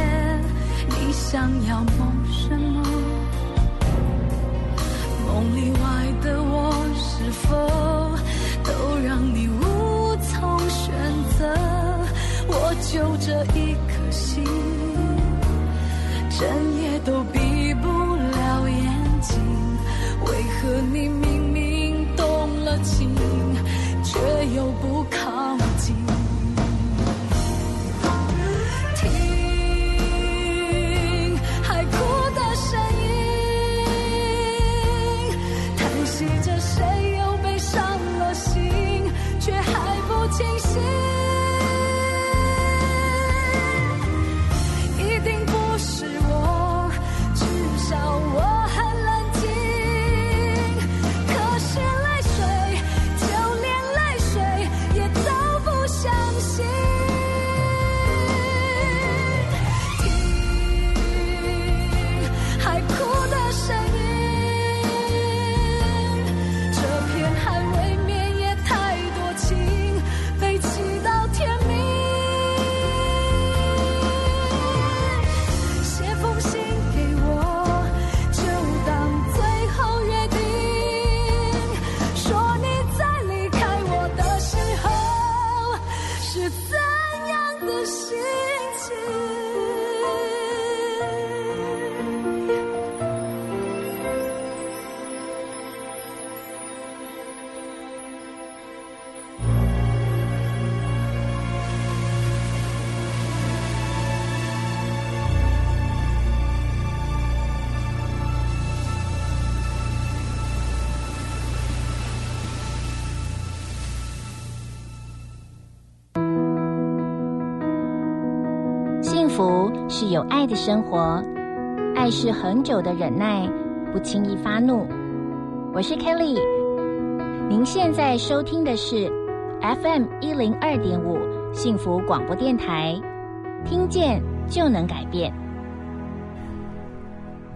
你想要梦什么？梦里外的我是否都让你无从选择？我就这一颗心，整夜都是有爱的生活，爱是恒久的忍耐，不轻易发怒。我是 Kelly，您现在收听的是 FM 一零二点五幸福广播电台，听见就能改变。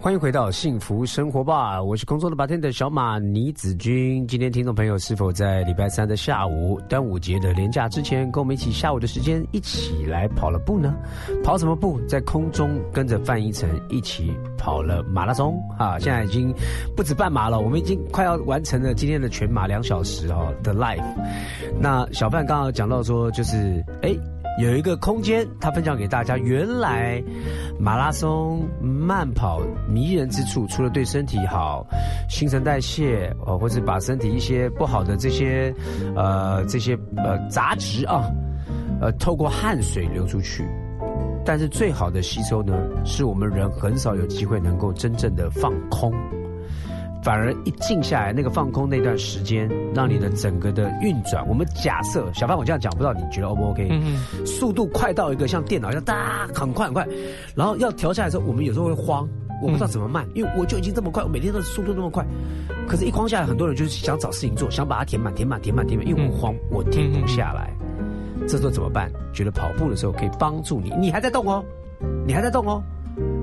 欢迎回到幸福生活吧，我是工作的白天的小马倪子君。今天听众朋友是否在礼拜三的下午，端午节的连假之前，跟我们一起下午的时间一起来跑了步呢？跑什么步？在空中跟着范一晨一起跑了马拉松啊！现在已经不止半马了，我们已经快要完成了今天的全马两小时哦、的 live。那小范刚刚讲到说，就是哎。有一个空间，他分享给大家。原来马拉松慢跑迷人之处，除了对身体好、新陈代谢哦，或者把身体一些不好的这些呃这些呃杂质啊，呃透过汗水流出去。但是最好的吸收呢，是我们人很少有机会能够真正的放空。反而一静下来，那个放空那段时间，让你的整个的运转，我们假设小范我这样讲，不知道你觉得 O 不 OK？嗯速度快到一个像电脑一样哒，很快很快，然后要调下来的时候，我们有时候会慌，我不知道怎么慢，因为我就已经这么快，我每天都速度那么快，可是，一慌下来，很多人就是想找事情做，想把它填满、填满、填满、填满，因为我慌，我停不下来。这时候怎么办？觉得跑步的时候可以帮助你，你还在动哦，你还在动哦，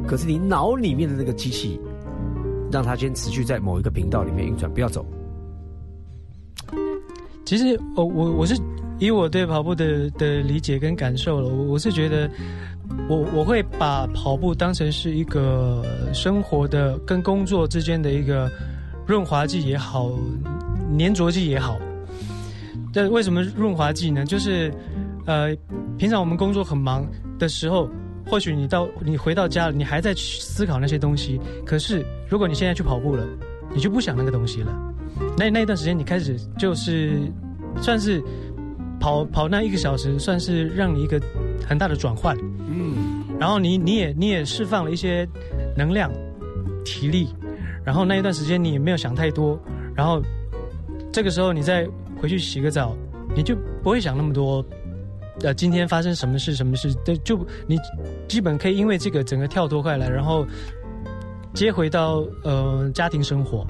可是你脑里面的那个机器，让它先持续在某一个频道里面运转，不要走。其实我我我是以我对跑步的的理解跟感受了，我我是觉得我我会把跑步当成是一个生活的跟工作之间的一个润滑剂也好，粘着剂也好。但为什么润滑剂呢？就是呃，平常我们工作很忙的时候，或许你到你回到家了，你还在去思考那些东西。可是如果你现在去跑步了，你就不想那个东西了。那那一段时间，你开始就是算是跑跑那一个小时，算是让你一个很大的转换。嗯，然后你你也你也释放了一些能量、体力，然后那一段时间你也没有想太多，然后这个时候你再回去洗个澡，你就不会想那么多。呃，今天发生什么事？什么事？对就你基本可以因为这个整个跳脱开来，然后接回到呃家庭生活。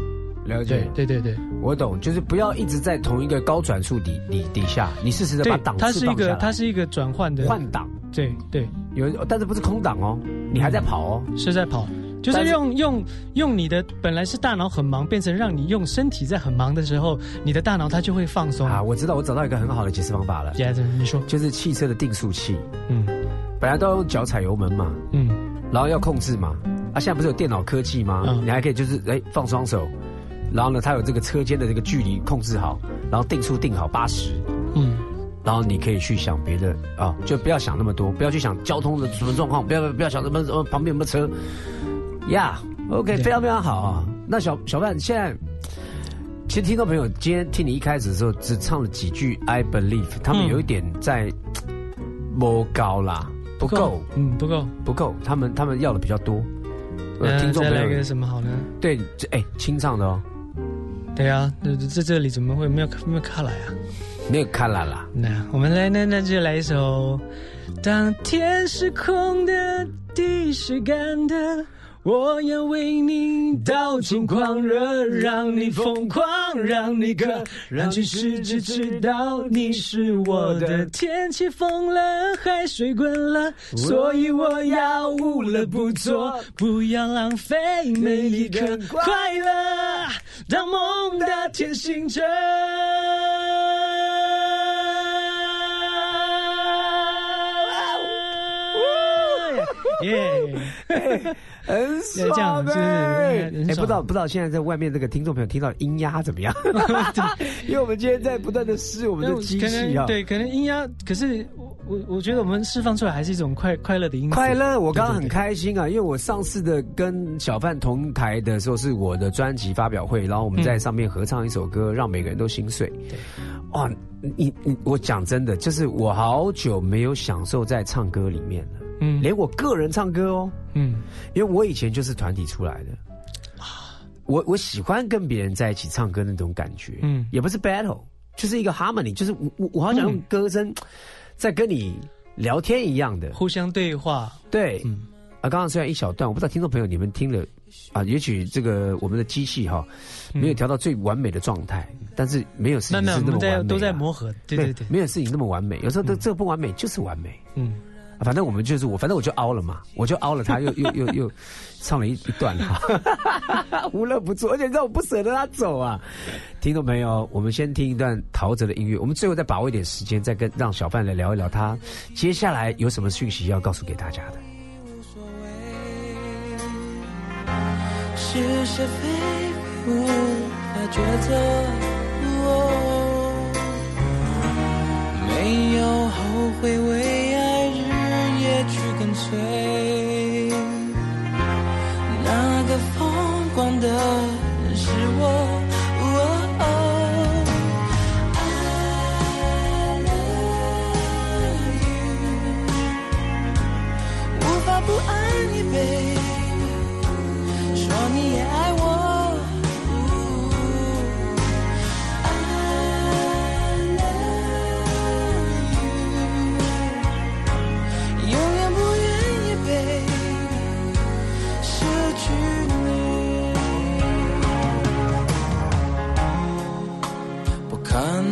了解对，对对对，我懂，就是不要一直在同一个高转速底底底下，你适时的把档它是一个它是一个转换的换挡，对对有，但是不是空档哦，你还在跑哦。是在跑，就是用用用你的本来是大脑很忙，变成让你用身体在很忙的时候，你的大脑它就会放松。啊，我知道，我找到一个很好的解释方法了，接着你说，就是汽车的定速器，嗯。本来都要用脚踩油门嘛，嗯。然后要控制嘛，啊，现在不是有电脑科技吗？嗯。你还可以就是哎放双手，然后呢，它有这个车间的这个距离控制好，然后定速定好八十，嗯。然后你可以去想别的啊，就不要想那么多，不要去想交通的什么状况，不要不要想什么什么旁边有没有车，呀、o k 对非常非常好啊。那小小范现在，其实听众朋友今天听你一开始的时候只唱了几句 I believe，他们嗯有一点在摸高啦，不够嗯不够。不够，他们他们要的比较多。听众朋友再来个什么好呢？对，这哎清唱的哦，对啊，那这这里怎么会没有没有卡来啊？没有卡来啦，那我们来，那那就来一首《当天是空的，地是干的》，我要为你倒尽狂热，让你疯狂，让你渴，让全世界知道你是我的。天气疯了，海水滚了，所以我要无了不作，不要浪费每一刻快乐，当梦的天行者。耶！很 爽这样是不是哎不知道不知道现在在外面这个听众朋友听到音压怎么样？因为我们今天在不断的试我们的机器啊。对，可能音压，可是我我我觉得我们释放出来还是一种快快乐的音色。快乐，我刚刚很开心啊，因为我上次的跟小范同台的时候是我的专辑发表会，然后我们在上面合唱一首歌，让每个人都心碎。哇，你你我讲真的，就是我好久没有享受在唱歌里面了，嗯。连我个人唱歌哦，嗯。因为我以前就是团体出来的。我我喜欢跟别人在一起唱歌那种感觉，嗯。嗯，也不是 battle，就是一个 harmony，就是我我我好想用嗯。歌声在跟你聊天一样的，互相对话。对，嗯。啊，刚刚虽然一小段，我不知道听众朋友你们听了啊，也许这个我们的机器哈、没有调到最完美的状态，但是没有事情那么完美、啊、们在都在磨合。对对对，没有事情那么完美，有时候都这个不完美就是完美。嗯，啊反正我们就是我，反正我就凹了嘛，我就凹了他，又又又又唱了一一段哈，无乐不作，而且你知道我不舍得他走啊。听众朋友，我们先听一段陶喆的音乐，我们最后再把握一点时间，再跟让小范来聊一聊他接下来有什么讯息要告诉给大家的。是是非无法抉择，哦没有后悔，为吹。那个疯狂的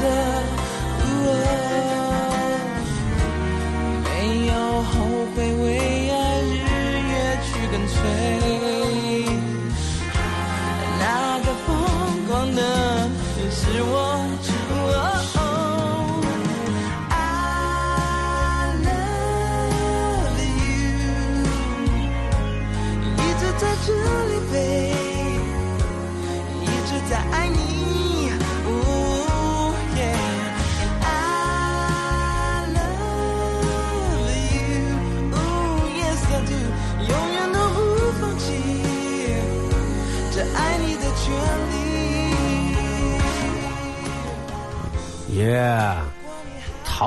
法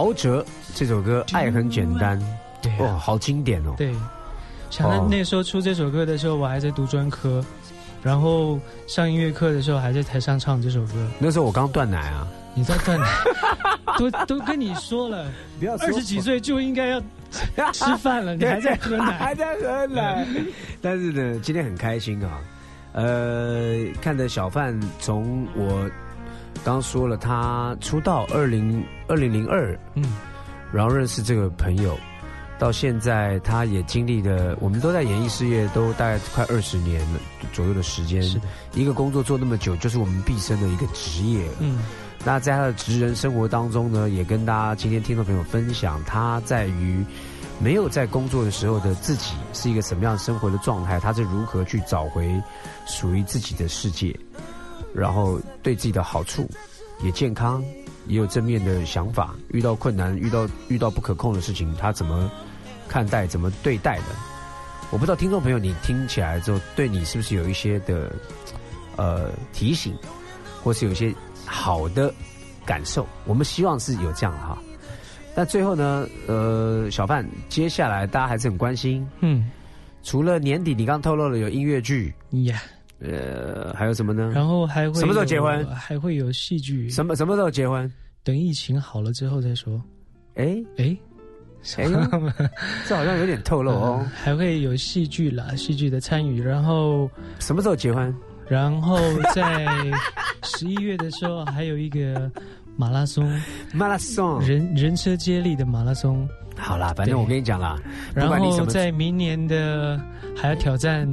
陶喆这首歌《爱很简单》对啊。哦，好经典哦。对，想到哦。那时候出这首歌的时候，我还在读专科，然后上音乐课的时候还在台上唱这首歌。那时候我刚断奶啊，你在断奶，都都跟你说了，不要二十几岁就应该要 吃饭了，你还在喝奶。还。在喝奶。但是呢，今天很开心啊，呃，看着小范从我刚刚说了，他出道二零二零零二，嗯，然后认识这个朋友，到现在他也经历了，我们都在演艺事业都大概快二十年了左右的时间，是的，一个工作做那么久，就是我们毕生的一个职业。嗯，那在他的职人生活当中呢，也跟大家今天听众朋友分享，他在于没有在工作的时候的自己是一个什么样生活的状态，他是如何去找回属于自己的世界，然后对自己的好处，也健康，也有正面的想法。遇到困难，遇到遇到不可控的事情，他怎么看待，怎么对待的？我不知道听众朋友你听起来之后，对你是不是有一些的呃提醒，或是有一些好的感受？我们希望是有这样哈。那最后呢，呃，小范，接下来大家还是很关心，嗯，除了年底你刚透露了有音乐剧，呀，呃，还有什么呢？然后还会什么时候结婚还会有戏剧，什么什么时候结婚？等疫情好了之后再说。哎哎，哎呦，这好像有点透露哦 嗯。还会有戏剧啦，戏剧的参与，然后什么时候结婚？然后在十一月的时候还有一个马拉松，马拉松。人人车接力的马拉松，好啦，反正我跟你讲啦，然后在明年的还要挑战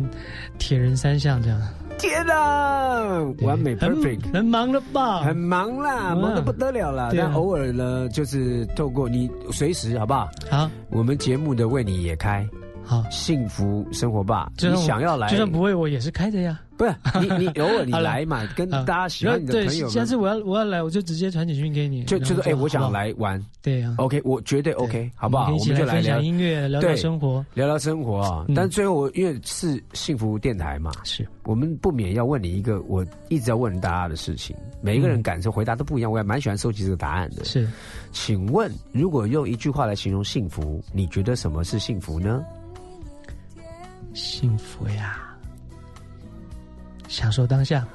铁人三项这样，天哪，对完美 perfect。很忙了吧？很忙啦，嗯忙得不得了啦。啊但偶尔呢，就是透过你随时好不好？好我们节目的为你也开好，幸福生活吧。你想要来，就算不会，我也是开的呀。不是你你 偶尔你来嘛，跟啊大家喜欢你的朋友们，下次我要我要来，我就直接传简讯给你，就就是哎，我想。来玩对呀，OK，我绝对 OK，好不好？我们就来聊分享音乐，聊聊生活。聊聊生活啊。嗯但最后我因为是幸福电台嘛，是我们不免要问你一个我一直要问大家的事情，每一个人嗯感受回答都不一样，我也蛮喜欢收集这个答案的。是，请问，如果用一句话来形容幸福，你觉得什么是幸福呢？幸福呀，享受当下。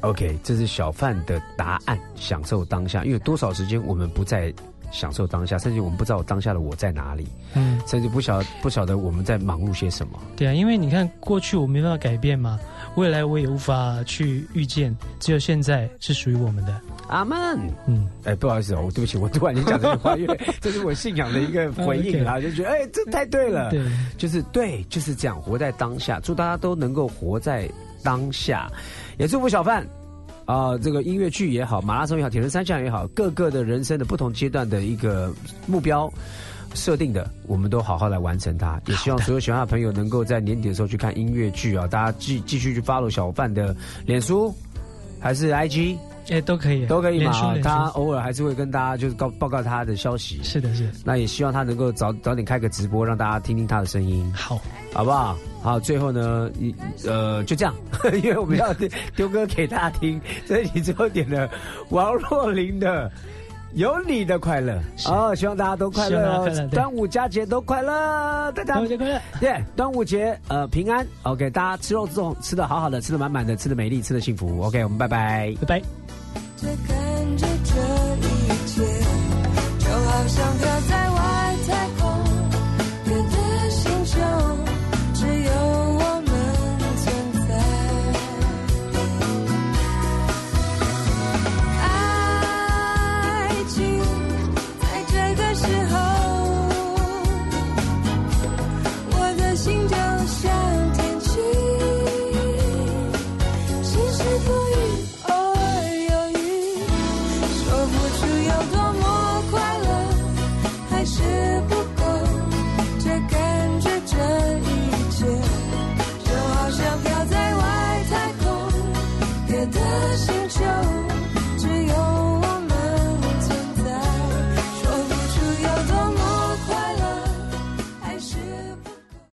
OK，这是小范的答案，享受当下。因为多少时间我们不在享受当下，甚至我们不知道当下的我在哪里，嗯，甚至不晓不晓得我们在忙碌些什么。对啊，因为你看过去我没办法改变嘛，未来我也无法去预见，只有现在是属于我们的。阿门。嗯，哎，不好意思哦，对不起，我突然间讲这句话，因为 这是我信仰的一个回应啦，就觉得哎，这太对了。对，就是对，就是这样，活在当下。祝大家都能够活在当下，也祝福小范啊、这个音乐剧也好，马拉松也好，铁人三项也好，各个的人生的不同阶段的一个目标设定的，我们都好好来完成它。也希望所有喜欢的朋友能够在年底的时候去看音乐剧啊，大家继继续去 follow 小范的脸书还是 IG。哎，都可以，都可以嘛。他偶尔还是会跟大家就是告报告他的消息。是的，是的，那也希望他能够早早点开个直播，让大家听听他的声音，好，好不好？好，最后呢，一呃，就这样，因为我们要丢丢歌给大家听，所以你最后点了王若琳的。有你的快乐哦，希望大家都快乐哦！端午佳节都快乐，大家端午节快乐！耶！端午节呃平安，OK，大家吃肉粽吃的好好的，吃的满满的，吃的美丽，吃的幸福，OK，我们拜拜。拜拜。这感觉这一切，就好像飘在